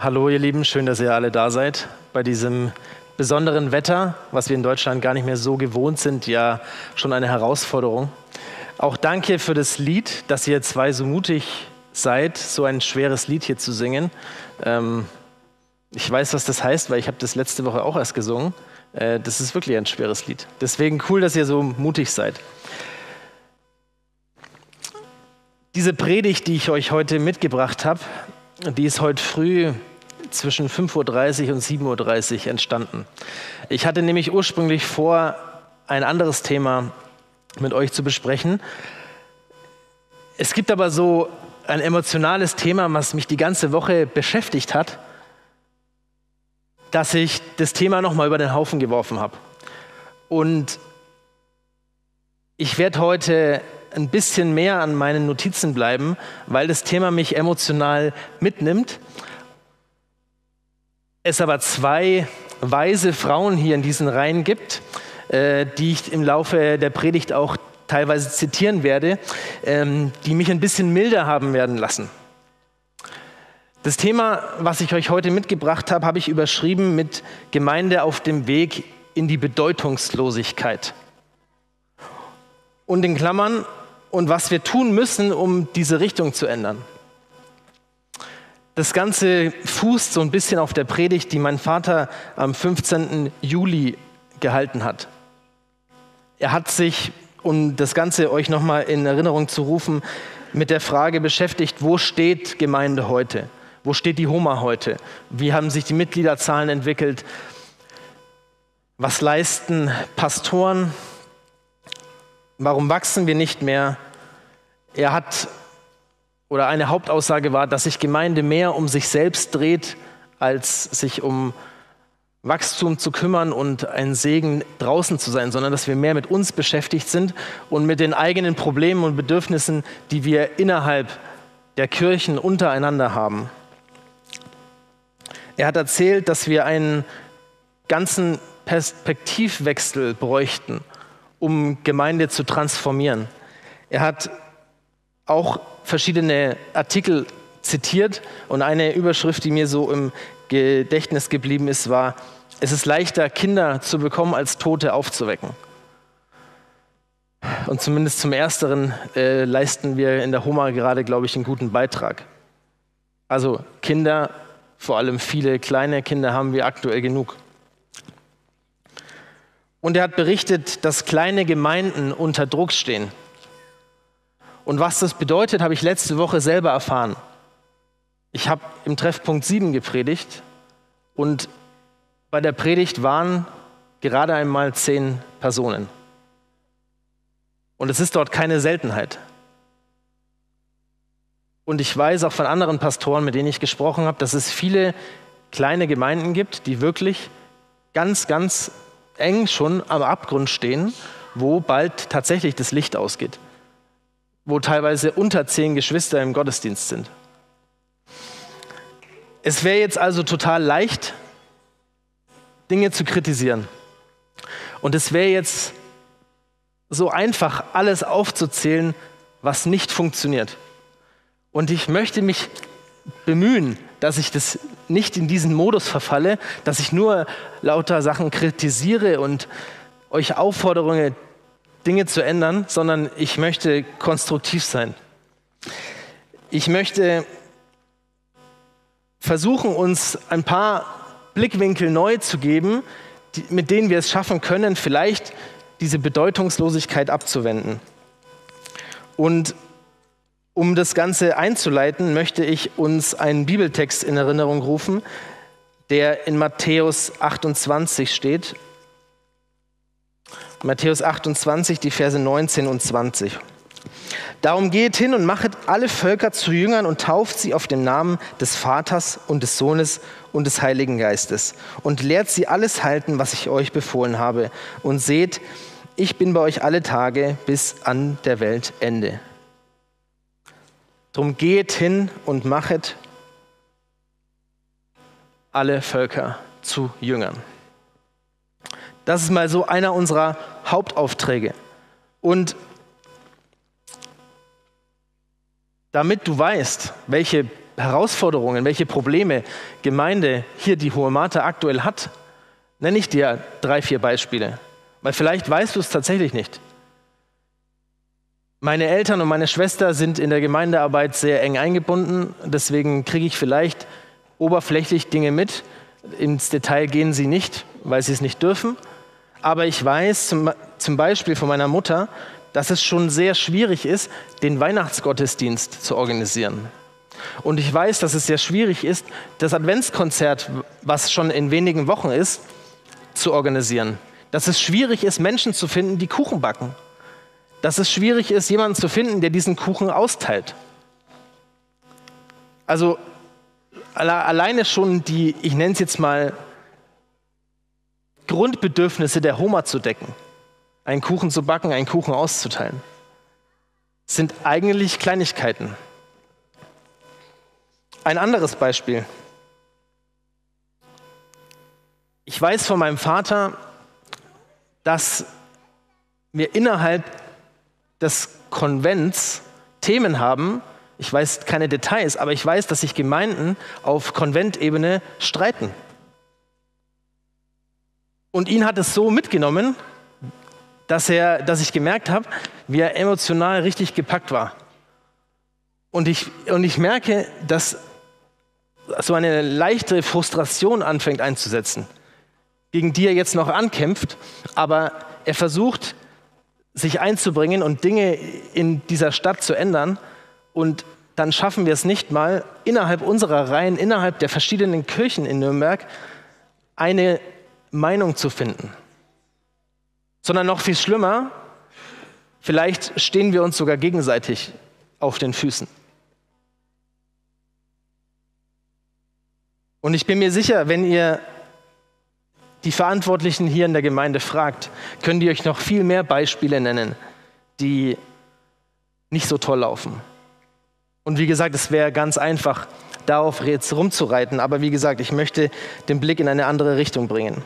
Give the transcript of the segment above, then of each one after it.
Hallo ihr Lieben, schön, dass ihr alle da seid bei diesem besonderen Wetter, was wir in Deutschland gar nicht mehr so gewohnt sind, ja schon eine Herausforderung. Auch danke für das Lied, dass ihr zwei so mutig seid, so ein schweres Lied hier zu singen. Ähm, ich weiß, was das heißt, weil ich habe das letzte Woche auch erst gesungen. Äh, das ist wirklich ein schweres Lied. Deswegen cool, dass ihr so mutig seid. Diese Predigt, die ich euch heute mitgebracht habe, die ist heute früh zwischen 5.30 Uhr und 7.30 Uhr entstanden. Ich hatte nämlich ursprünglich vor, ein anderes Thema mit euch zu besprechen. Es gibt aber so ein emotionales Thema, was mich die ganze Woche beschäftigt hat, dass ich das Thema nochmal über den Haufen geworfen habe. Und ich werde heute ein bisschen mehr an meinen Notizen bleiben, weil das Thema mich emotional mitnimmt. Es aber zwei weise Frauen hier in diesen Reihen gibt, äh, die ich im Laufe der Predigt auch teilweise zitieren werde, ähm, die mich ein bisschen milder haben werden lassen. Das Thema, was ich euch heute mitgebracht habe, habe ich überschrieben mit Gemeinde auf dem Weg in die Bedeutungslosigkeit. Und in Klammern und was wir tun müssen, um diese Richtung zu ändern. Das Ganze fußt so ein bisschen auf der Predigt, die mein Vater am 15. Juli gehalten hat. Er hat sich, um das Ganze euch nochmal in Erinnerung zu rufen, mit der Frage beschäftigt, wo steht Gemeinde heute? Wo steht die Homa heute? Wie haben sich die Mitgliederzahlen entwickelt? Was leisten Pastoren? Warum wachsen wir nicht mehr? Er hat, oder eine Hauptaussage war, dass sich Gemeinde mehr um sich selbst dreht, als sich um Wachstum zu kümmern und ein Segen draußen zu sein, sondern dass wir mehr mit uns beschäftigt sind und mit den eigenen Problemen und Bedürfnissen, die wir innerhalb der Kirchen untereinander haben. Er hat erzählt, dass wir einen ganzen Perspektivwechsel bräuchten um Gemeinde zu transformieren. Er hat auch verschiedene Artikel zitiert und eine Überschrift, die mir so im Gedächtnis geblieben ist, war, es ist leichter, Kinder zu bekommen, als Tote aufzuwecken. Und zumindest zum Ersteren äh, leisten wir in der Homa gerade, glaube ich, einen guten Beitrag. Also Kinder, vor allem viele kleine Kinder haben wir aktuell genug. Und er hat berichtet, dass kleine Gemeinden unter Druck stehen. Und was das bedeutet, habe ich letzte Woche selber erfahren. Ich habe im Treffpunkt 7 gepredigt und bei der Predigt waren gerade einmal zehn Personen. Und es ist dort keine Seltenheit. Und ich weiß auch von anderen Pastoren, mit denen ich gesprochen habe, dass es viele kleine Gemeinden gibt, die wirklich ganz, ganz eng schon am Abgrund stehen, wo bald tatsächlich das Licht ausgeht, wo teilweise unter zehn Geschwister im Gottesdienst sind. Es wäre jetzt also total leicht, Dinge zu kritisieren. Und es wäre jetzt so einfach, alles aufzuzählen, was nicht funktioniert. Und ich möchte mich bemühen, dass ich das nicht in diesen Modus verfalle, dass ich nur lauter Sachen kritisiere und euch auffordere, Dinge zu ändern, sondern ich möchte konstruktiv sein. Ich möchte versuchen, uns ein paar Blickwinkel neu zu geben, die, mit denen wir es schaffen können, vielleicht diese Bedeutungslosigkeit abzuwenden. Und um das Ganze einzuleiten, möchte ich uns einen Bibeltext in Erinnerung rufen, der in Matthäus 28 steht. Matthäus 28, die Verse 19 und 20. Darum geht hin und machet alle Völker zu Jüngern und tauft sie auf den Namen des Vaters und des Sohnes und des Heiligen Geistes und lehrt sie alles halten, was ich euch befohlen habe. Und seht, ich bin bei euch alle Tage bis an der Weltende. Drum geht hin und machet alle Völker zu Jüngern. Das ist mal so einer unserer Hauptaufträge. Und damit du weißt, welche Herausforderungen, welche Probleme Gemeinde hier die Hohe Mate aktuell hat, nenne ich dir drei, vier Beispiele. Weil vielleicht weißt du es tatsächlich nicht. Meine Eltern und meine Schwester sind in der Gemeindearbeit sehr eng eingebunden. Deswegen kriege ich vielleicht oberflächlich Dinge mit. Ins Detail gehen sie nicht, weil sie es nicht dürfen. Aber ich weiß zum, zum Beispiel von meiner Mutter, dass es schon sehr schwierig ist, den Weihnachtsgottesdienst zu organisieren. Und ich weiß, dass es sehr schwierig ist, das Adventskonzert, was schon in wenigen Wochen ist, zu organisieren. Dass es schwierig ist, Menschen zu finden, die Kuchen backen. Dass es schwierig ist, jemanden zu finden, der diesen Kuchen austeilt. Also alleine schon die, ich nenne es jetzt mal, Grundbedürfnisse der Homa zu decken, einen Kuchen zu backen, einen Kuchen auszuteilen, sind eigentlich Kleinigkeiten. Ein anderes Beispiel. Ich weiß von meinem Vater, dass wir innerhalb des Konvents Themen haben, ich weiß keine Details, aber ich weiß, dass sich Gemeinden auf Konventebene streiten. Und ihn hat es so mitgenommen, dass, er, dass ich gemerkt habe, wie er emotional richtig gepackt war. Und ich, und ich merke, dass so eine leichte Frustration anfängt einzusetzen, gegen die er jetzt noch ankämpft, aber er versucht, sich einzubringen und Dinge in dieser Stadt zu ändern. Und dann schaffen wir es nicht mal, innerhalb unserer Reihen, innerhalb der verschiedenen Kirchen in Nürnberg, eine Meinung zu finden. Sondern noch viel schlimmer, vielleicht stehen wir uns sogar gegenseitig auf den Füßen. Und ich bin mir sicher, wenn ihr die Verantwortlichen hier in der Gemeinde fragt, können die euch noch viel mehr Beispiele nennen, die nicht so toll laufen. Und wie gesagt, es wäre ganz einfach, darauf jetzt rumzureiten. Aber wie gesagt, ich möchte den Blick in eine andere Richtung bringen.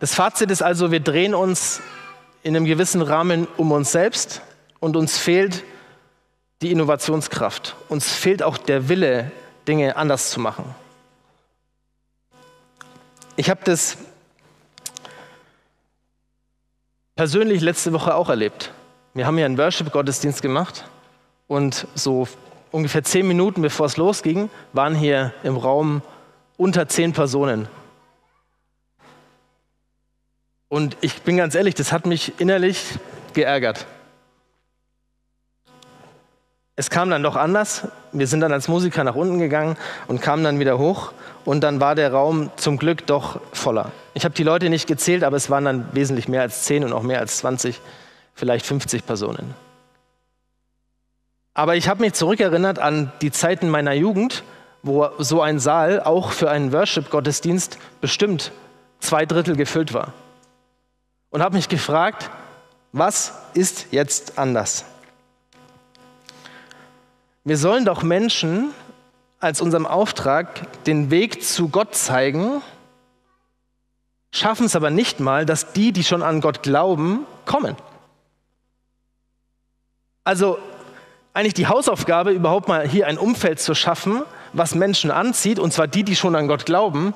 Das Fazit ist also, wir drehen uns in einem gewissen Rahmen um uns selbst und uns fehlt die Innovationskraft. Uns fehlt auch der Wille, Dinge anders zu machen. Ich habe das persönlich letzte Woche auch erlebt. Wir haben ja einen Worship-Gottesdienst gemacht und so ungefähr zehn Minuten bevor es losging, waren hier im Raum unter zehn Personen. Und ich bin ganz ehrlich, das hat mich innerlich geärgert. Es kam dann doch anders. Wir sind dann als Musiker nach unten gegangen und kamen dann wieder hoch. Und dann war der Raum zum Glück doch voller. Ich habe die Leute nicht gezählt, aber es waren dann wesentlich mehr als 10 und auch mehr als 20, vielleicht 50 Personen. Aber ich habe mich zurückerinnert an die Zeiten meiner Jugend, wo so ein Saal auch für einen Worship-Gottesdienst bestimmt zwei Drittel gefüllt war. Und habe mich gefragt, was ist jetzt anders? Wir sollen doch Menschen als unserem Auftrag den Weg zu Gott zeigen, schaffen es aber nicht mal, dass die, die schon an Gott glauben, kommen. Also eigentlich die Hausaufgabe, überhaupt mal hier ein Umfeld zu schaffen, was Menschen anzieht, und zwar die, die schon an Gott glauben,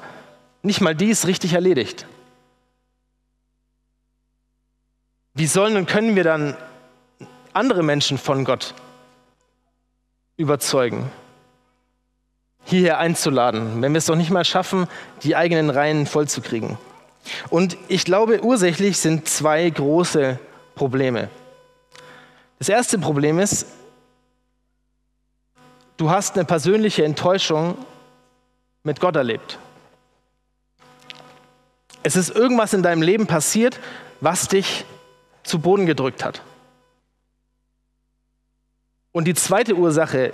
nicht mal die ist richtig erledigt. Wie sollen und können wir dann andere Menschen von Gott überzeugen, hierher einzuladen, wenn wir es doch nicht mal schaffen, die eigenen Reihen vollzukriegen. Und ich glaube, ursächlich sind zwei große Probleme. Das erste Problem ist, du hast eine persönliche Enttäuschung mit Gott erlebt. Es ist irgendwas in deinem Leben passiert, was dich zu Boden gedrückt hat. Und die zweite Ursache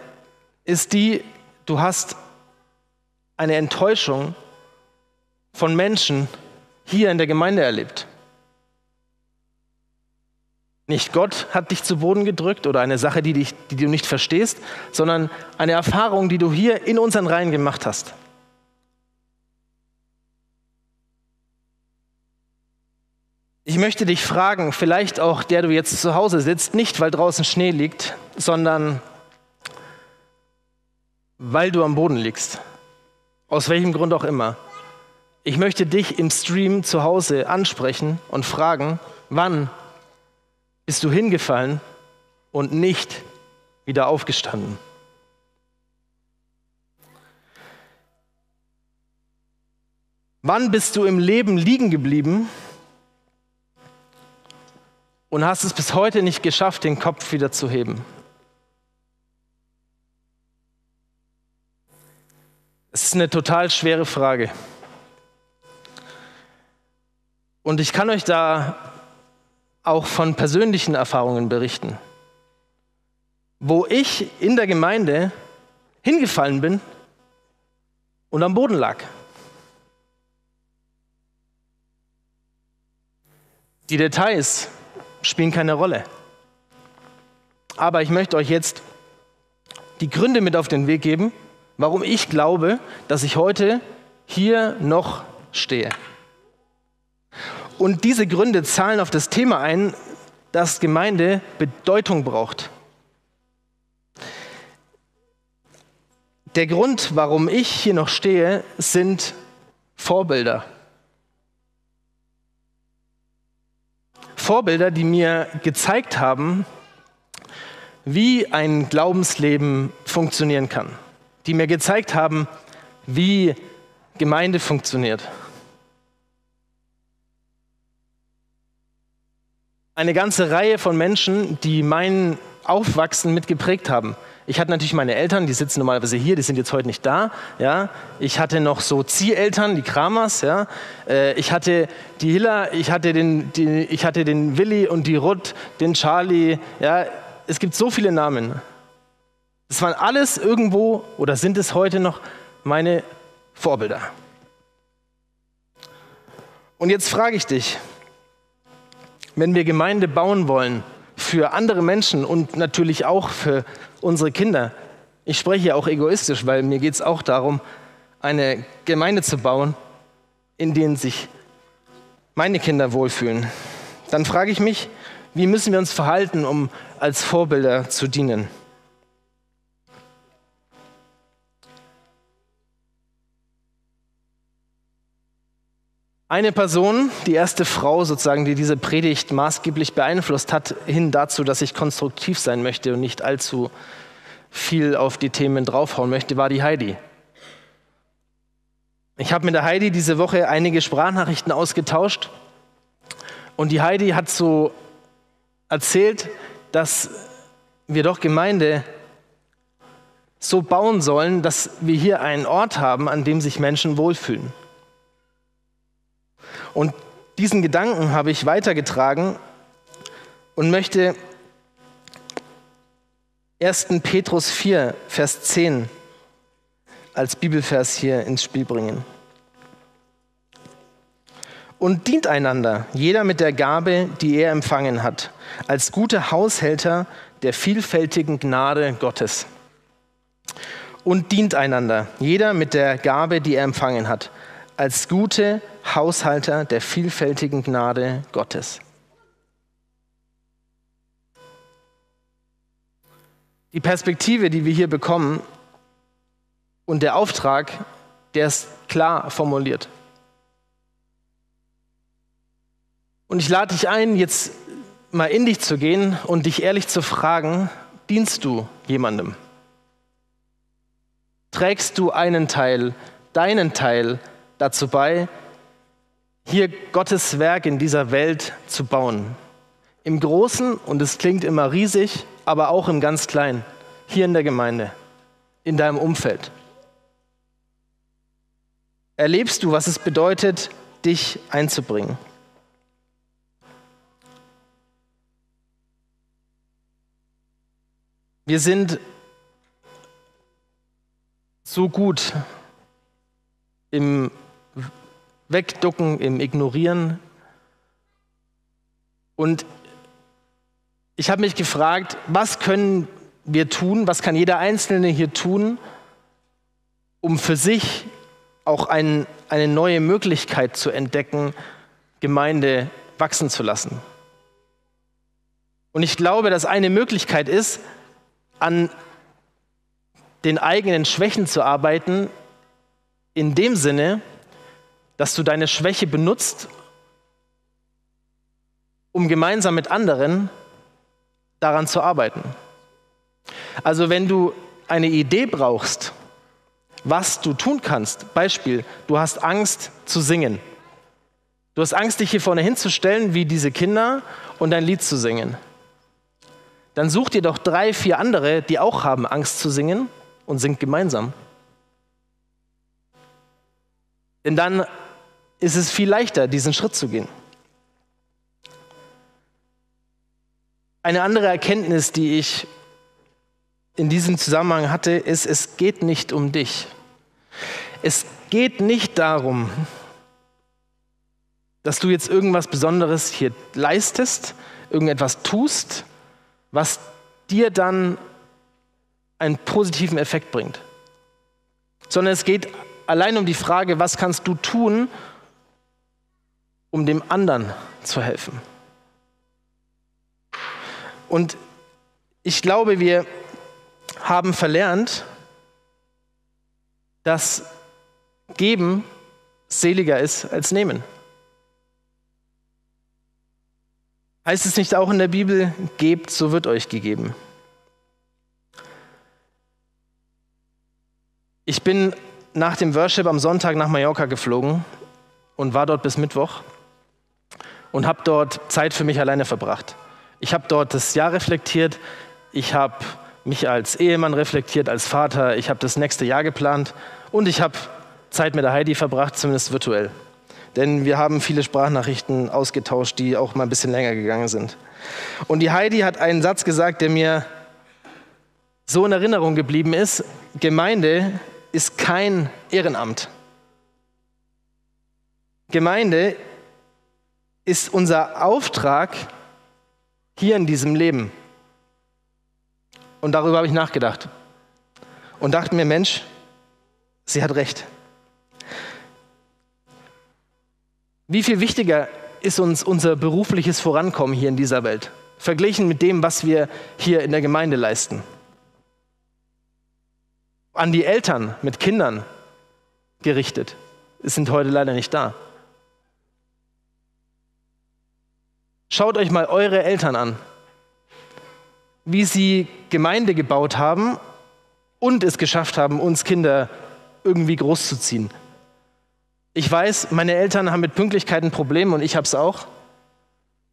ist die, du hast eine Enttäuschung von Menschen hier in der Gemeinde erlebt. Nicht Gott hat dich zu Boden gedrückt oder eine Sache, die, dich, die du nicht verstehst, sondern eine Erfahrung, die du hier in unseren Reihen gemacht hast. Ich möchte dich fragen, vielleicht auch der du jetzt zu Hause sitzt, nicht weil draußen Schnee liegt, sondern weil du am Boden liegst. Aus welchem Grund auch immer. Ich möchte dich im Stream zu Hause ansprechen und fragen, wann bist du hingefallen und nicht wieder aufgestanden? Wann bist du im Leben liegen geblieben und hast es bis heute nicht geschafft, den Kopf wieder zu heben. Es ist eine total schwere Frage. Und ich kann euch da auch von persönlichen Erfahrungen berichten, wo ich in der Gemeinde hingefallen bin und am Boden lag. Die Details spielen keine Rolle. Aber ich möchte euch jetzt die Gründe mit auf den Weg geben, warum ich glaube, dass ich heute hier noch stehe. Und diese Gründe zahlen auf das Thema ein, dass Gemeinde Bedeutung braucht. Der Grund, warum ich hier noch stehe, sind Vorbilder. Vorbilder, die mir gezeigt haben, wie ein Glaubensleben funktionieren kann, die mir gezeigt haben, wie Gemeinde funktioniert. Eine ganze Reihe von Menschen, die mein Aufwachsen mitgeprägt haben. Ich hatte natürlich meine Eltern, die sitzen normalerweise hier, die sind jetzt heute nicht da. Ja. Ich hatte noch so Zieheltern, die Kramers. Ja. Äh, ich hatte die Hilla, ich hatte den, die, ich hatte den Willi und die Ruth, den Charlie. Ja. Es gibt so viele Namen. Das waren alles irgendwo oder sind es heute noch meine Vorbilder. Und jetzt frage ich dich, wenn wir Gemeinde bauen wollen, für andere Menschen und natürlich auch für unsere Kinder. Ich spreche ja auch egoistisch, weil mir geht es auch darum, eine Gemeinde zu bauen, in denen sich meine Kinder wohlfühlen. Dann frage ich mich, wie müssen wir uns verhalten, um als Vorbilder zu dienen? Eine Person, die erste Frau sozusagen, die diese Predigt maßgeblich beeinflusst hat, hin dazu, dass ich konstruktiv sein möchte und nicht allzu viel auf die Themen draufhauen möchte, war die Heidi. Ich habe mit der Heidi diese Woche einige Sprachnachrichten ausgetauscht und die Heidi hat so erzählt, dass wir doch Gemeinde so bauen sollen, dass wir hier einen Ort haben, an dem sich Menschen wohlfühlen. Und diesen Gedanken habe ich weitergetragen und möchte 1. Petrus 4, Vers 10 als Bibelvers hier ins Spiel bringen. Und dient einander, jeder mit der Gabe, die er empfangen hat, als gute Haushälter der vielfältigen Gnade Gottes. Und dient einander, jeder mit der Gabe, die er empfangen hat, als gute Haushalter der vielfältigen Gnade Gottes. Die Perspektive, die wir hier bekommen und der Auftrag, der ist klar formuliert. Und ich lade dich ein, jetzt mal in dich zu gehen und dich ehrlich zu fragen, dienst du jemandem? Trägst du einen Teil, deinen Teil dazu bei, hier Gottes Werk in dieser Welt zu bauen. Im Großen, und es klingt immer riesig, aber auch im ganz Kleinen, hier in der Gemeinde, in deinem Umfeld. Erlebst du, was es bedeutet, dich einzubringen? Wir sind so gut im Wegducken, im Ignorieren. Und ich habe mich gefragt, was können wir tun, was kann jeder Einzelne hier tun, um für sich auch ein, eine neue Möglichkeit zu entdecken, Gemeinde wachsen zu lassen. Und ich glaube, dass eine Möglichkeit ist, an den eigenen Schwächen zu arbeiten, in dem Sinne, dass du deine Schwäche benutzt, um gemeinsam mit anderen daran zu arbeiten. Also wenn du eine Idee brauchst, was du tun kannst, Beispiel, du hast Angst zu singen. Du hast Angst, dich hier vorne hinzustellen, wie diese Kinder, und dein Lied zu singen. Dann such dir doch drei, vier andere, die auch haben Angst zu singen, und singt gemeinsam. Denn dann ist es viel leichter, diesen Schritt zu gehen. Eine andere Erkenntnis, die ich in diesem Zusammenhang hatte, ist, es geht nicht um dich. Es geht nicht darum, dass du jetzt irgendwas Besonderes hier leistest, irgendetwas tust, was dir dann einen positiven Effekt bringt. Sondern es geht allein um die Frage, was kannst du tun, um dem anderen zu helfen. Und ich glaube, wir haben verlernt, dass Geben seliger ist als Nehmen. Heißt es nicht auch in der Bibel, gebt, so wird euch gegeben? Ich bin nach dem Worship am Sonntag nach Mallorca geflogen und war dort bis Mittwoch und habe dort Zeit für mich alleine verbracht. Ich habe dort das Jahr reflektiert, ich habe mich als Ehemann reflektiert, als Vater, ich habe das nächste Jahr geplant und ich habe Zeit mit der Heidi verbracht, zumindest virtuell. Denn wir haben viele Sprachnachrichten ausgetauscht, die auch mal ein bisschen länger gegangen sind. Und die Heidi hat einen Satz gesagt, der mir so in Erinnerung geblieben ist. Gemeinde ist kein Ehrenamt. Gemeinde ist unser Auftrag hier in diesem Leben. Und darüber habe ich nachgedacht. Und dachte mir, Mensch, sie hat recht. Wie viel wichtiger ist uns unser berufliches Vorankommen hier in dieser Welt, verglichen mit dem, was wir hier in der Gemeinde leisten? An die Eltern mit Kindern gerichtet. Sind heute leider nicht da. Schaut euch mal eure Eltern an, wie sie Gemeinde gebaut haben und es geschafft haben, uns Kinder irgendwie großzuziehen. Ich weiß, meine Eltern haben mit Pünktlichkeit ein Problem und ich habe es auch.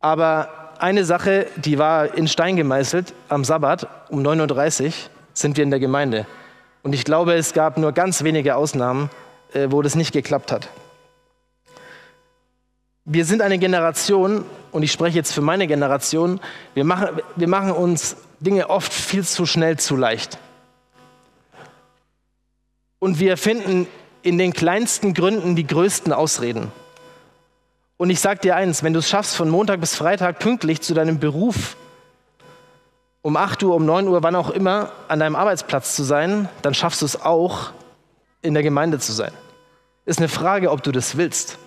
Aber eine Sache, die war in Stein gemeißelt, am Sabbat um 9.30 Uhr sind wir in der Gemeinde. Und ich glaube, es gab nur ganz wenige Ausnahmen, äh, wo das nicht geklappt hat. Wir sind eine Generation, und ich spreche jetzt für meine Generation, wir machen, wir machen uns Dinge oft viel zu schnell zu leicht. Und wir finden in den kleinsten Gründen die größten Ausreden. Und ich sage dir eins, wenn du es schaffst, von Montag bis Freitag pünktlich zu deinem Beruf um 8 Uhr, um 9 Uhr, wann auch immer, an deinem Arbeitsplatz zu sein, dann schaffst du es auch, in der Gemeinde zu sein. Ist eine Frage, ob du das willst.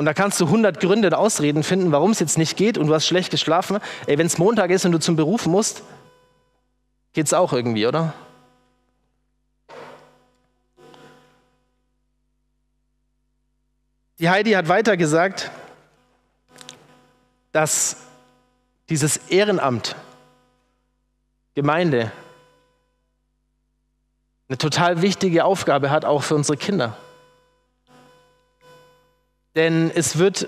Und da kannst du 100 Gründe und Ausreden finden, warum es jetzt nicht geht und du hast schlecht geschlafen. Ey, wenn es Montag ist und du zum Beruf musst, geht es auch irgendwie, oder? Die Heidi hat weiter gesagt, dass dieses Ehrenamt, Gemeinde, eine total wichtige Aufgabe hat, auch für unsere Kinder. Denn es wird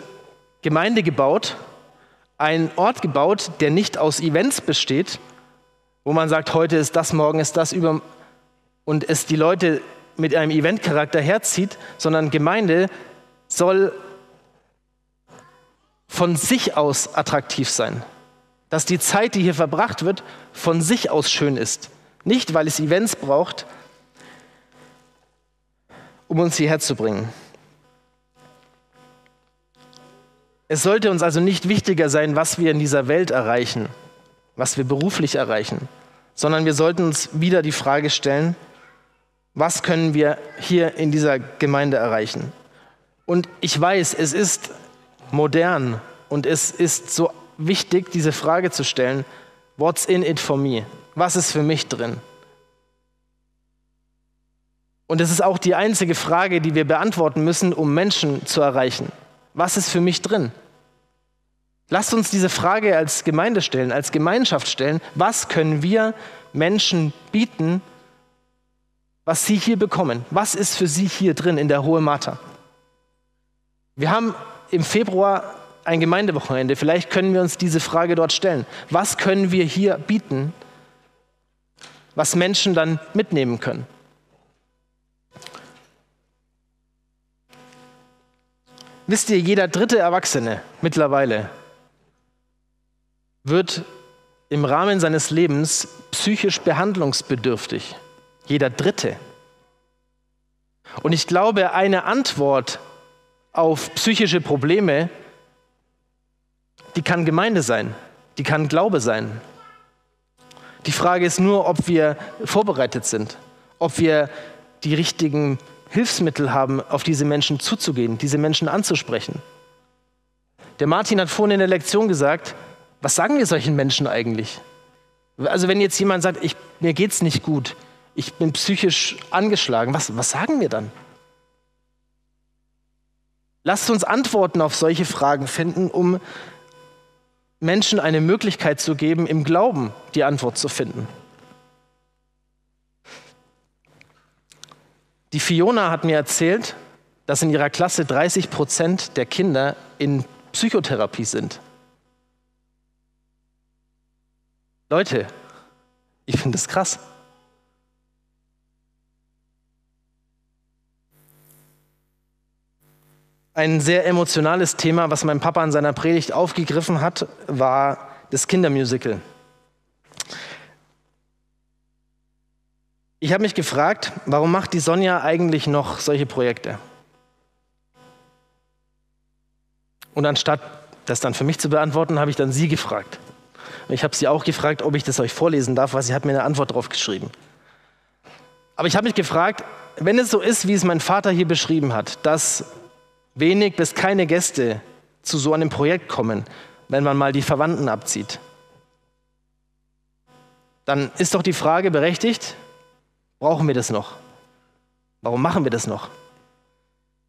Gemeinde gebaut, ein Ort gebaut, der nicht aus Events besteht, wo man sagt, heute ist das, morgen ist das, über und es die Leute mit einem Eventcharakter herzieht, sondern Gemeinde soll von sich aus attraktiv sein. Dass die Zeit, die hier verbracht wird, von sich aus schön ist. Nicht, weil es Events braucht, um uns hierher zu bringen. Es sollte uns also nicht wichtiger sein, was wir in dieser Welt erreichen, was wir beruflich erreichen, sondern wir sollten uns wieder die Frage stellen, was können wir hier in dieser Gemeinde erreichen? Und ich weiß, es ist modern und es ist so wichtig, diese Frage zu stellen, what's in it for me? Was ist für mich drin? Und es ist auch die einzige Frage, die wir beantworten müssen, um Menschen zu erreichen. Was ist für mich drin? Lasst uns diese Frage als Gemeinde stellen, als Gemeinschaft stellen. Was können wir Menschen bieten, was sie hier bekommen? Was ist für sie hier drin in der Hohe Martha? Wir haben im Februar ein Gemeindewochenende. Vielleicht können wir uns diese Frage dort stellen. Was können wir hier bieten, was Menschen dann mitnehmen können? Wisst ihr, jeder dritte Erwachsene mittlerweile wird im Rahmen seines Lebens psychisch behandlungsbedürftig. Jeder dritte. Und ich glaube, eine Antwort auf psychische Probleme, die kann Gemeinde sein, die kann Glaube sein. Die Frage ist nur, ob wir vorbereitet sind, ob wir die richtigen Hilfsmittel haben, auf diese Menschen zuzugehen, diese Menschen anzusprechen. Der Martin hat vorhin in der Lektion gesagt, was sagen wir solchen Menschen eigentlich? Also wenn jetzt jemand sagt, ich, mir geht's nicht gut, ich bin psychisch angeschlagen, was, was sagen wir dann? Lasst uns Antworten auf solche Fragen finden, um Menschen eine Möglichkeit zu geben, im Glauben die Antwort zu finden. Die Fiona hat mir erzählt, dass in ihrer Klasse 30 Prozent der Kinder in Psychotherapie sind. Leute, ich finde das krass. Ein sehr emotionales Thema, was mein Papa in seiner Predigt aufgegriffen hat, war das Kindermusical. Ich habe mich gefragt, warum macht die Sonja eigentlich noch solche Projekte? Und anstatt das dann für mich zu beantworten, habe ich dann sie gefragt. Ich habe sie auch gefragt, ob ich das euch vorlesen darf, weil sie hat mir eine Antwort darauf geschrieben. Aber ich habe mich gefragt, wenn es so ist, wie es mein Vater hier beschrieben hat, dass wenig bis keine Gäste zu so einem Projekt kommen, wenn man mal die Verwandten abzieht, dann ist doch die Frage berechtigt, brauchen wir das noch? Warum machen wir das noch?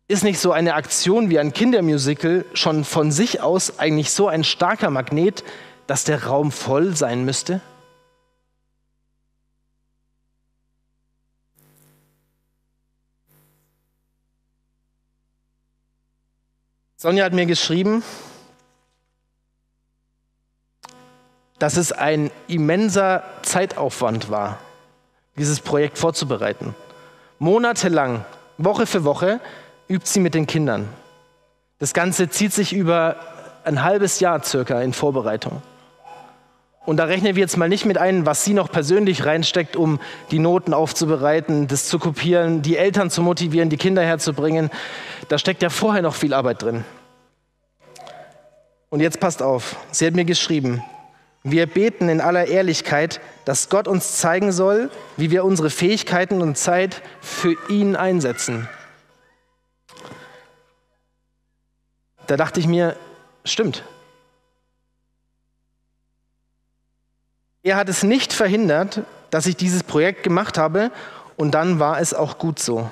Ist nicht so eine Aktion wie ein Kindermusical schon von sich aus eigentlich so ein starker Magnet, dass der Raum voll sein müsste? Sonja hat mir geschrieben, dass es ein immenser Zeitaufwand war, dieses Projekt vorzubereiten. Monatelang, Woche für Woche, übt sie mit den Kindern. Das Ganze zieht sich über ein halbes Jahr circa in Vorbereitung. Und da rechnen wir jetzt mal nicht mit ein, was sie noch persönlich reinsteckt, um die Noten aufzubereiten, das zu kopieren, die Eltern zu motivieren, die Kinder herzubringen. Da steckt ja vorher noch viel Arbeit drin. Und jetzt passt auf, sie hat mir geschrieben, wir beten in aller Ehrlichkeit, dass Gott uns zeigen soll, wie wir unsere Fähigkeiten und Zeit für ihn einsetzen. Da dachte ich mir, stimmt, Er hat es nicht verhindert, dass ich dieses Projekt gemacht habe und dann war es auch gut so.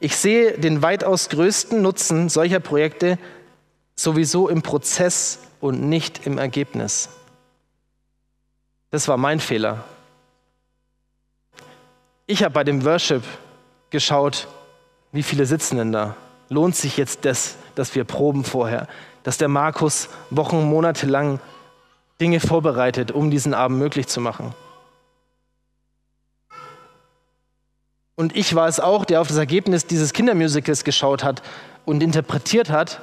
Ich sehe den weitaus größten Nutzen solcher Projekte sowieso im Prozess und nicht im Ergebnis. Das war mein Fehler. Ich habe bei dem Worship geschaut, wie viele sitzen denn da? Lohnt sich jetzt das, dass wir proben vorher? Dass der Markus Wochen, Monate lang Dinge vorbereitet, um diesen Abend möglich zu machen. Und ich war es auch, der auf das Ergebnis dieses Kindermusicals geschaut hat und interpretiert hat,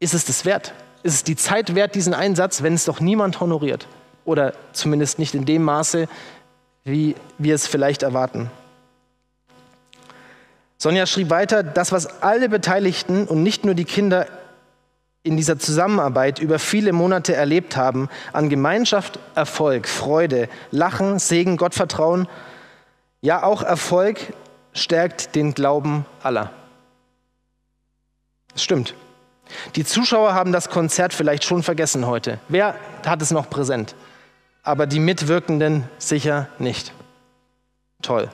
ist es das wert? Ist es die Zeit wert, diesen Einsatz, wenn es doch niemand honoriert? Oder zumindest nicht in dem Maße, wie wir es vielleicht erwarten. Sonja schrieb weiter, das, was alle Beteiligten und nicht nur die Kinder in dieser Zusammenarbeit über viele Monate erlebt haben, an Gemeinschaft, Erfolg, Freude, Lachen, Segen, Gottvertrauen, ja auch Erfolg stärkt den Glauben aller. Das stimmt. Die Zuschauer haben das Konzert vielleicht schon vergessen heute. Wer hat es noch präsent? Aber die Mitwirkenden sicher nicht. Toll.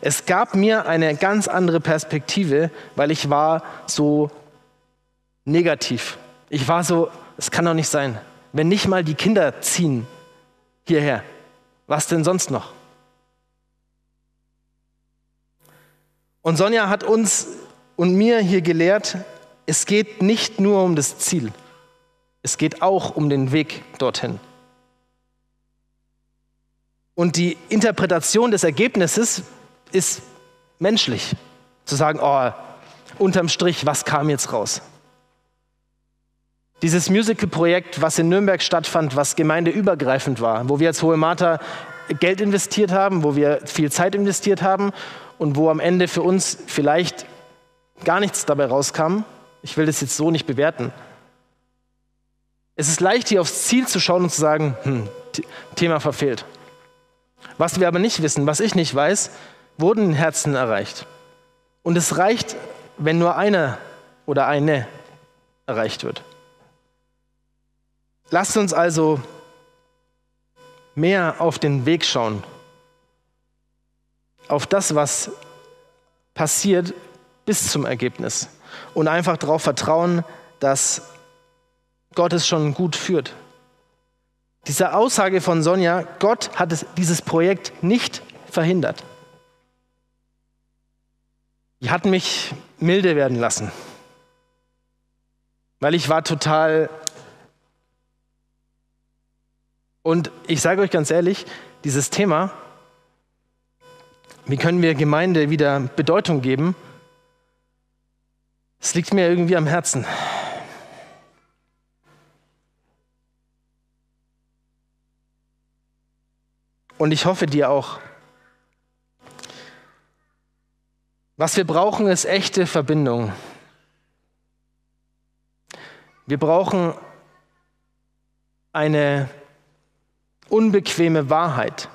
Es gab mir eine ganz andere Perspektive, weil ich war so negativ. Ich war so, es kann doch nicht sein. Wenn nicht mal die Kinder ziehen hierher, was denn sonst noch? Und Sonja hat uns und mir hier gelehrt, es geht nicht nur um das Ziel, es geht auch um den Weg dorthin. Und die Interpretation des Ergebnisses ist menschlich. Zu sagen, oh, unterm Strich, was kam jetzt raus? Dieses Musical-Projekt, was in Nürnberg stattfand, was gemeindeübergreifend war, wo wir als Hohe Mater Geld investiert haben, wo wir viel Zeit investiert haben und wo am Ende für uns vielleicht gar nichts dabei rauskam. Ich will das jetzt so nicht bewerten. Es ist leicht, hier aufs Ziel zu schauen und zu sagen, hm, Thema verfehlt. Was wir aber nicht wissen, was ich nicht weiß, wurden Herzen erreicht. Und es reicht, wenn nur einer oder eine erreicht wird. Lasst uns also mehr auf den Weg schauen, auf das, was passiert bis zum Ergebnis und einfach darauf vertrauen, dass Gott es schon gut führt. Diese Aussage von Sonja, Gott hat es, dieses Projekt nicht verhindert. Die hat mich milde werden lassen, weil ich war total... Und ich sage euch ganz ehrlich, dieses Thema, wie können wir Gemeinde wieder Bedeutung geben, es liegt mir irgendwie am Herzen. Und ich hoffe dir auch. Was wir brauchen, ist echte Verbindung. Wir brauchen eine unbequeme Wahrheit.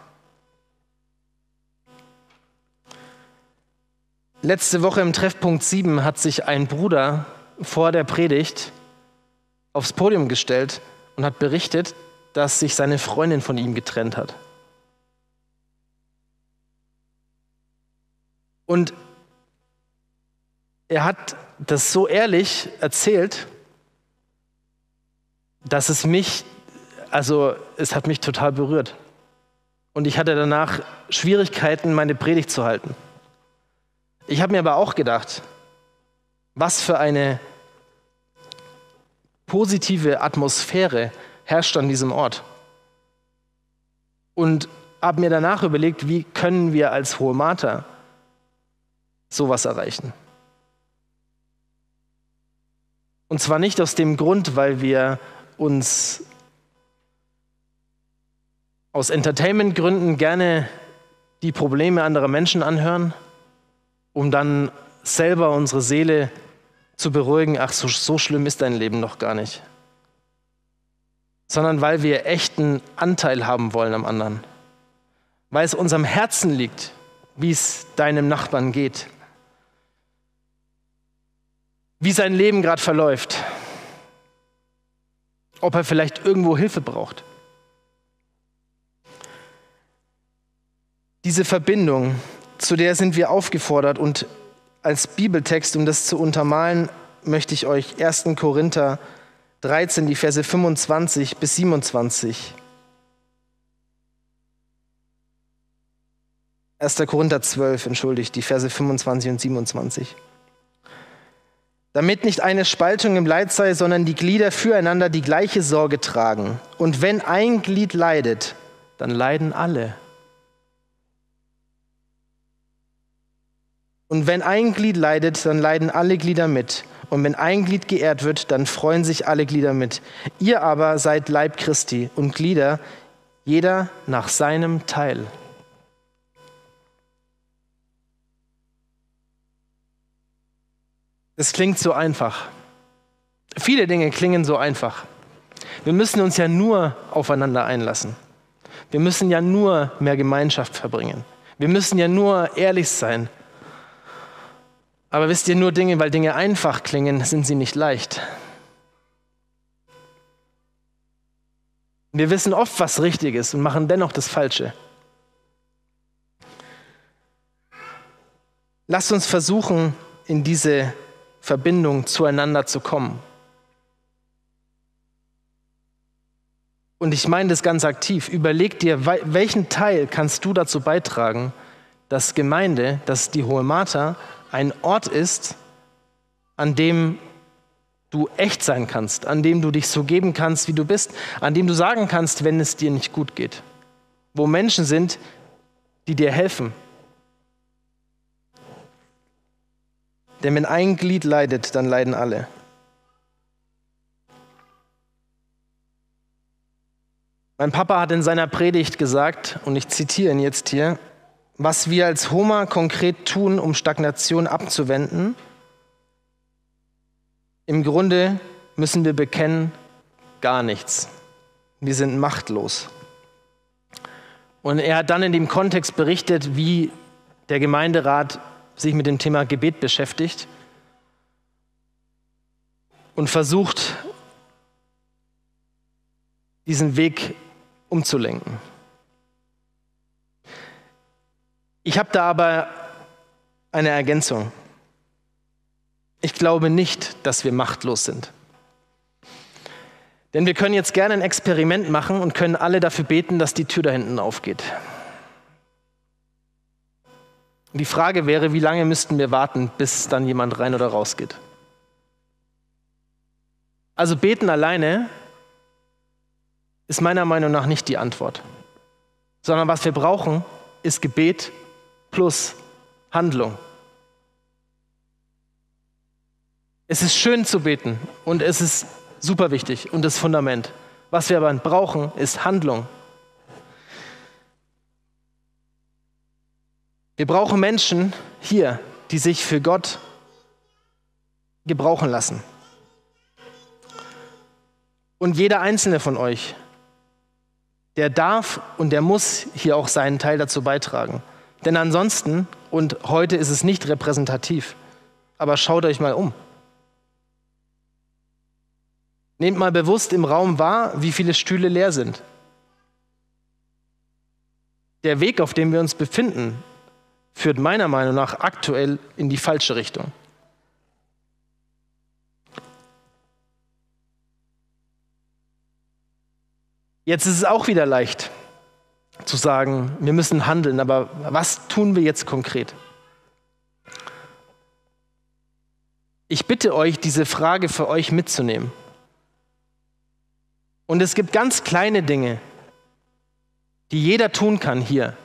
Letzte Woche im Treffpunkt 7 hat sich ein Bruder vor der Predigt aufs Podium gestellt und hat berichtet, dass sich seine Freundin von ihm getrennt hat. Und er hat das so ehrlich erzählt, dass es mich, also es hat mich total berührt. Und ich hatte danach Schwierigkeiten, meine Predigt zu halten. Ich habe mir aber auch gedacht, was für eine positive Atmosphäre herrscht an diesem Ort. Und habe mir danach überlegt, wie können wir als Hohe Mater sowas erreichen. Und zwar nicht aus dem Grund, weil wir uns aus Entertainment-Gründen gerne die Probleme anderer Menschen anhören, um dann selber unsere Seele zu beruhigen, ach, so, so schlimm ist dein Leben noch gar nicht. Sondern weil wir echten Anteil haben wollen am anderen. Weil es unserem Herzen liegt, wie es deinem Nachbarn geht. Wie sein Leben gerade verläuft. Ob er vielleicht irgendwo Hilfe braucht. Diese Verbindung zu der sind wir aufgefordert. Und als Bibeltext, um das zu untermalen, möchte ich euch 1. Korinther 13, die Verse 25 bis 27. 1. Korinther 12, entschuldigt, die Verse 25 und 27. Damit nicht eine Spaltung im Leid sei, sondern die Glieder füreinander die gleiche Sorge tragen. Und wenn ein Glied leidet, dann leiden alle. Und wenn ein Glied leidet, dann leiden alle Glieder mit. Und wenn ein Glied geehrt wird, dann freuen sich alle Glieder mit. Ihr aber seid Leib Christi und Glieder, jeder nach seinem Teil. Es klingt so einfach. Viele Dinge klingen so einfach. Wir müssen uns ja nur aufeinander einlassen. Wir müssen ja nur mehr Gemeinschaft verbringen. Wir müssen ja nur ehrlich sein Aber wisst ihr, nur Dinge, weil Dinge einfach klingen, sind sie nicht leicht. Wir wissen oft, was richtig ist und machen dennoch das Falsche. Lasst uns versuchen, in diese Verbindung zueinander zu kommen. Und ich meine das ganz aktiv. Überleg dir, welchen Teil kannst du dazu beitragen, dass Gemeinde, dass die Hohe Martha ein Ort ist, an dem du echt sein kannst, an dem du dich so geben kannst, wie du bist, an dem du sagen kannst, wenn es dir nicht gut geht. Wo Menschen sind, die dir helfen. Denn wenn ein Glied leidet, dann leiden alle. Mein Papa hat in seiner Predigt gesagt, und ich zitiere ihn jetzt hier, was wir als Homer konkret tun, um Stagnation abzuwenden. Im Grunde müssen wir bekennen, gar nichts. Wir sind machtlos. Und er hat dann in dem Kontext berichtet, wie der Gemeinderat sich mit dem Thema Gebet beschäftigt und versucht, diesen Weg umzulenken. Ich habe da aber eine Ergänzung. Ich glaube nicht, dass wir machtlos sind. Denn wir können jetzt gerne ein Experiment machen und können alle dafür beten, dass die Tür da hinten aufgeht. Die Frage wäre, wie lange müssten wir warten, bis dann jemand rein oder raus geht? Also beten alleine ist meiner Meinung nach nicht die Antwort, sondern was wir brauchen, ist Gebet plus Handlung. Es ist schön zu beten und es ist super wichtig und das Fundament. Was wir aber brauchen, ist Handlung. Wir brauchen Menschen hier, die sich für Gott gebrauchen lassen. Und jeder einzelne von euch der darf und der muss hier auch seinen Teil dazu beitragen. Denn ansonsten, und heute ist es nicht repräsentativ, aber schaut euch mal um. Nehmt mal bewusst im Raum wahr, wie viele Stühle leer sind. Der Weg, auf dem wir uns befinden, führt meiner Meinung nach aktuell in die falsche Richtung. Jetzt ist es auch wieder leicht zu sagen, wir müssen handeln, aber was tun wir jetzt konkret? Ich bitte euch, diese Frage für euch mitzunehmen. Und es gibt ganz kleine Dinge, die jeder tun kann hier,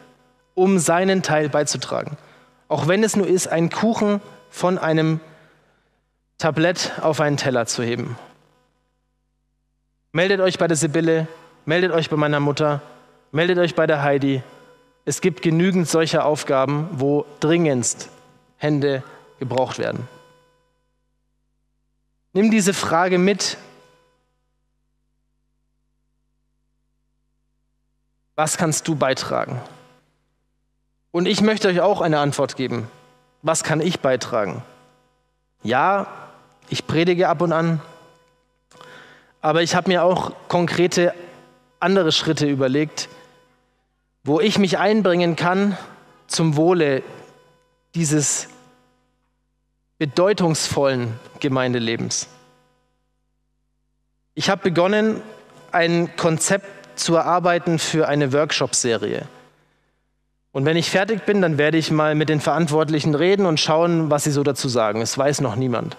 um seinen Teil beizutragen. Auch wenn es nur ist, einen Kuchen von einem Tablett auf einen Teller zu heben. Meldet euch bei der Sibylle, meldet euch bei meiner Mutter, meldet euch bei der Heidi. Es gibt genügend solcher Aufgaben, wo dringendst Hände gebraucht werden. Nimm diese Frage mit. Was kannst du beitragen? Und ich möchte euch auch eine Antwort geben. Was kann ich beitragen? Ja, ich predige ab und an, aber ich habe mir auch konkrete andere Schritte überlegt, wo ich mich einbringen kann zum Wohle dieses bedeutungsvollen Gemeindelebens. Ich habe begonnen, ein Konzept zu erarbeiten für eine Workshop-Serie. Und wenn ich fertig bin, dann werde ich mal mit den Verantwortlichen reden und schauen, was sie so dazu sagen. Es weiß noch niemand.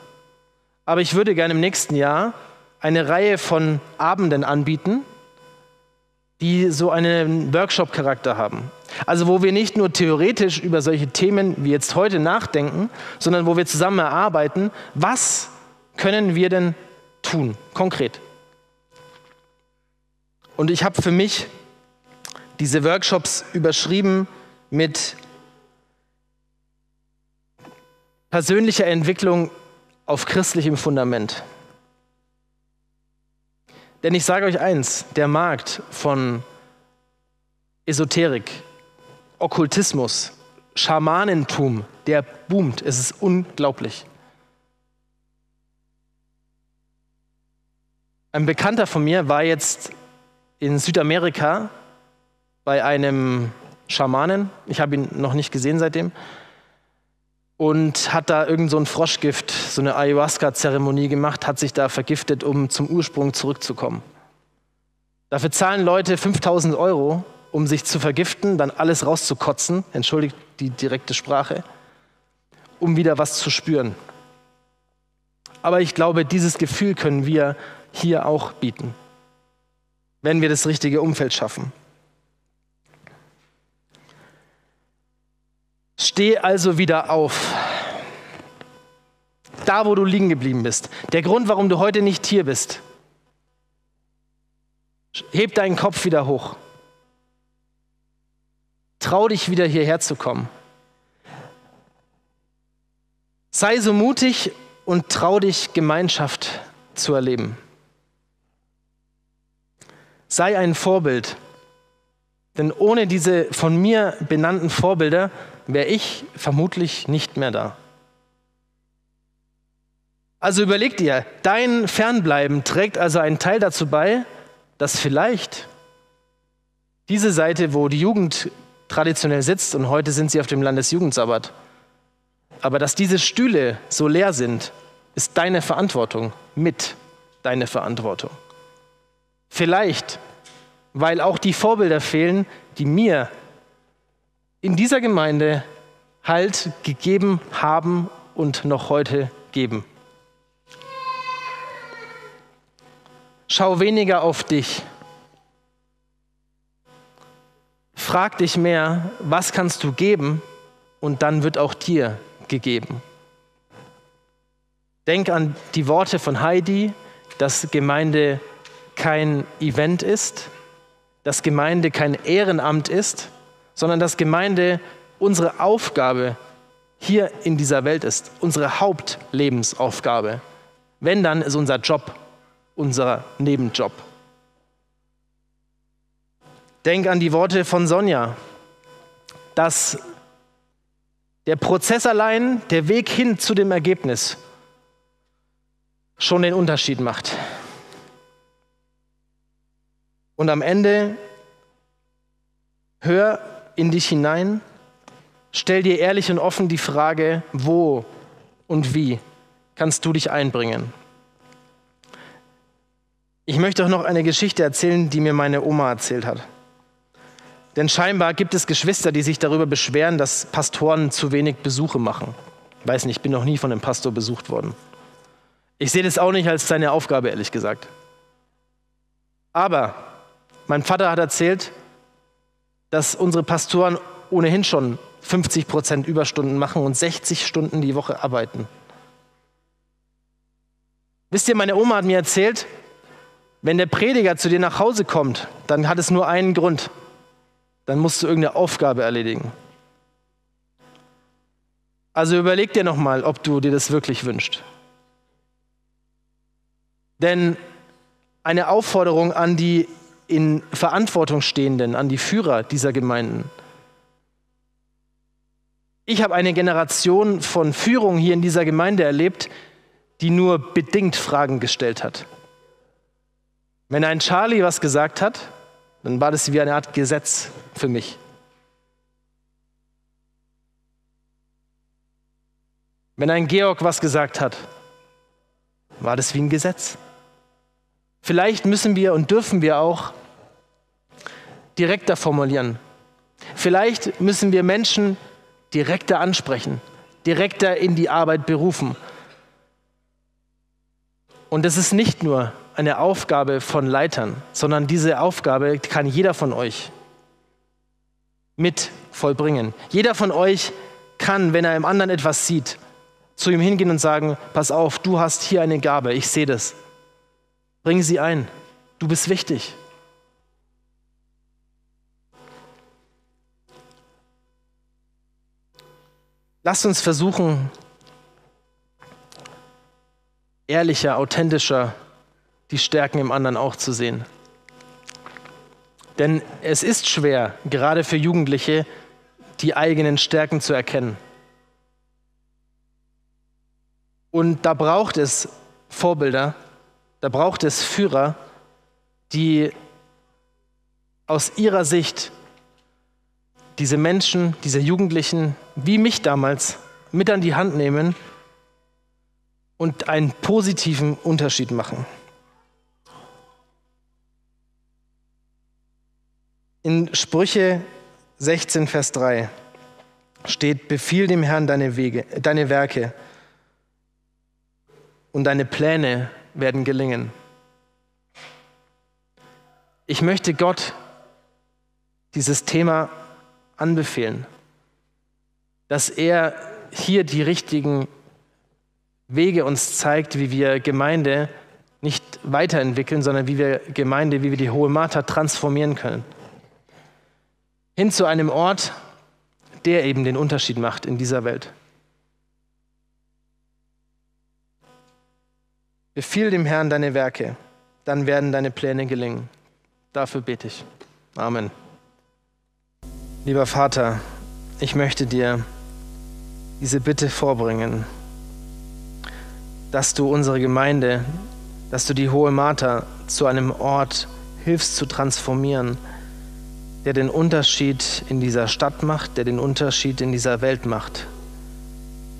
Aber ich würde gerne im nächsten Jahr eine Reihe von Abenden anbieten, die so einen Workshop-Charakter haben. Also wo wir nicht nur theoretisch über solche Themen wie jetzt heute nachdenken, sondern wo wir zusammen erarbeiten, was können wir denn tun, konkret. Und ich habe für mich diese Workshops überschrieben mit persönlicher Entwicklung auf christlichem Fundament. Denn ich sage euch eins, der Markt von Esoterik, Okkultismus, Schamanentum, der boomt. Es ist unglaublich. Ein Bekannter von mir war jetzt in Südamerika bei einem Schamanen. Ich habe ihn noch nicht gesehen seitdem. Und hat da irgend so ein Froschgift, so eine Ayahuasca-Zeremonie gemacht, hat sich da vergiftet, um zum Ursprung zurückzukommen. Dafür zahlen Leute 5000 Euro, um sich zu vergiften, dann alles rauszukotzen, entschuldigt die direkte Sprache, um wieder was zu spüren. Aber ich glaube, dieses Gefühl können wir hier auch bieten, wenn wir das richtige Umfeld schaffen. Steh also wieder auf. Da, wo du liegen geblieben bist. Der Grund, warum du heute nicht hier bist. Heb deinen Kopf wieder hoch. Trau dich wieder hierher zu kommen. Sei so mutig und trau dich, Gemeinschaft zu erleben. Sei ein Vorbild. Denn ohne diese von mir benannten Vorbilder wäre ich vermutlich nicht mehr da. Also überleg dir, dein Fernbleiben trägt also einen Teil dazu bei, dass vielleicht diese Seite, wo die Jugend traditionell sitzt, und heute sind sie auf dem Landesjugendsabbat, aber dass diese Stühle so leer sind, ist deine Verantwortung, mit deine Verantwortung. Vielleicht, weil auch die Vorbilder fehlen, die mir in dieser Gemeinde Halt gegeben haben und noch heute geben. Schau weniger auf dich. Frag dich mehr, was kannst du geben und dann wird auch dir gegeben. Denk an die Worte von Heidi, dass Gemeinde kein Event ist, dass Gemeinde kein Ehrenamt ist, sondern dass Gemeinde unsere Aufgabe hier in dieser Welt ist, unsere Hauptlebensaufgabe. Wenn, dann ist unser Job unser Nebenjob. Denk an die Worte von Sonja, dass der Prozess allein, der Weg hin zu dem Ergebnis schon den Unterschied macht. Und am Ende hör in dich hinein, stell dir ehrlich und offen die Frage, wo und wie kannst du dich einbringen. Ich möchte auch noch eine Geschichte erzählen, die mir meine Oma erzählt hat. Denn scheinbar gibt es Geschwister, die sich darüber beschweren, dass Pastoren zu wenig Besuche machen. Ich weiß nicht, ich bin noch nie von einem Pastor besucht worden. Ich sehe das auch nicht als seine Aufgabe, ehrlich gesagt. Aber mein Vater hat erzählt, dass unsere Pastoren ohnehin schon 50 Prozent Überstunden machen und 60 Stunden die Woche arbeiten. Wisst ihr, meine Oma hat mir erzählt, wenn der Prediger zu dir nach Hause kommt, dann hat es nur einen Grund. Dann musst du irgendeine Aufgabe erledigen. Also überleg dir nochmal, ob du dir das wirklich wünschst. Denn eine Aufforderung an die in Verantwortung stehenden, an die Führer dieser Gemeinden. Ich habe eine Generation von Führung hier in dieser Gemeinde erlebt, die nur bedingt Fragen gestellt hat. Wenn ein Charlie was gesagt hat, dann war das wie eine Art Gesetz für mich. Wenn ein Georg was gesagt hat, war das wie ein Gesetz. Vielleicht müssen wir und dürfen wir auch direkter formulieren. Vielleicht müssen wir Menschen direkter ansprechen, direkter in die Arbeit berufen. Und es ist nicht nur eine Aufgabe von Leitern, sondern diese Aufgabe kann jeder von euch mit vollbringen. Jeder von euch kann, wenn er im anderen etwas sieht, zu ihm hingehen und sagen, pass auf, du hast hier eine Gabe, ich sehe das. Bring sie ein, du bist wichtig. Lasst uns versuchen, ehrlicher, authentischer die Stärken im anderen auch zu sehen. Denn es ist schwer, gerade für Jugendliche, die eigenen Stärken zu erkennen. Und da braucht es Vorbilder, da braucht es Führer, die aus ihrer Sicht diese Menschen, diese Jugendlichen, wie mich damals, mit an die Hand nehmen und einen positiven Unterschied machen. In Sprüche 16, Vers 3 steht, befiehl dem Herrn deine Wege, deine Werke und deine Pläne werden gelingen. Ich möchte Gott dieses Thema anbefehlen, dass er hier die richtigen Wege uns zeigt, wie wir Gemeinde nicht weiterentwickeln, sondern wie wir Gemeinde, wie wir die Hohe Martha transformieren können. Hin zu einem Ort, der eben den Unterschied macht in dieser Welt. Befiehl dem Herrn deine Werke, dann werden deine Pläne gelingen. Dafür bete ich. Amen. Lieber Vater, ich möchte dir diese Bitte vorbringen, dass du unsere Gemeinde, dass du die Hohe Martha zu einem Ort hilfst zu transformieren, der den Unterschied in dieser Stadt macht, der den Unterschied in dieser Welt macht.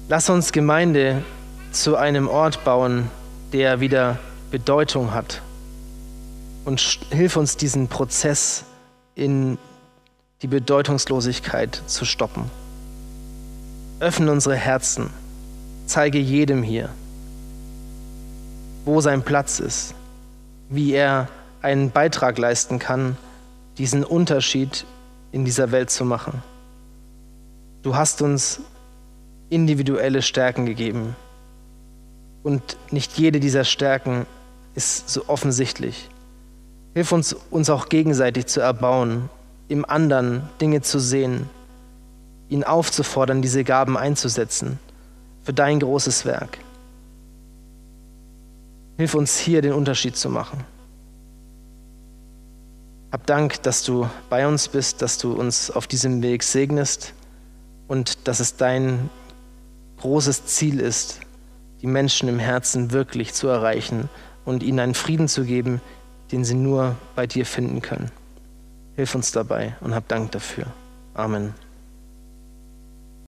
Lass uns Gemeinde zu einem Ort bauen, der wieder Bedeutung hat. Und hilf uns diesen Prozess in die Bedeutungslosigkeit zu stoppen. Öffne unsere Herzen, zeige jedem hier, wo sein Platz ist, wie er einen Beitrag leisten kann, diesen Unterschied in dieser Welt zu machen. Du hast uns individuelle Stärken gegeben und nicht jede dieser Stärken ist so offensichtlich. Hilf uns, uns auch gegenseitig zu erbauen im anderen Dinge zu sehen, ihn aufzufordern, diese Gaben einzusetzen für dein großes Werk. Hilf uns hier den Unterschied zu machen. Hab Dank, dass du bei uns bist, dass du uns auf diesem Weg segnest und dass es dein großes Ziel ist, die Menschen im Herzen wirklich zu erreichen und ihnen einen Frieden zu geben, den sie nur bei dir finden können. Hilf uns dabei und hab Dank dafür. Amen.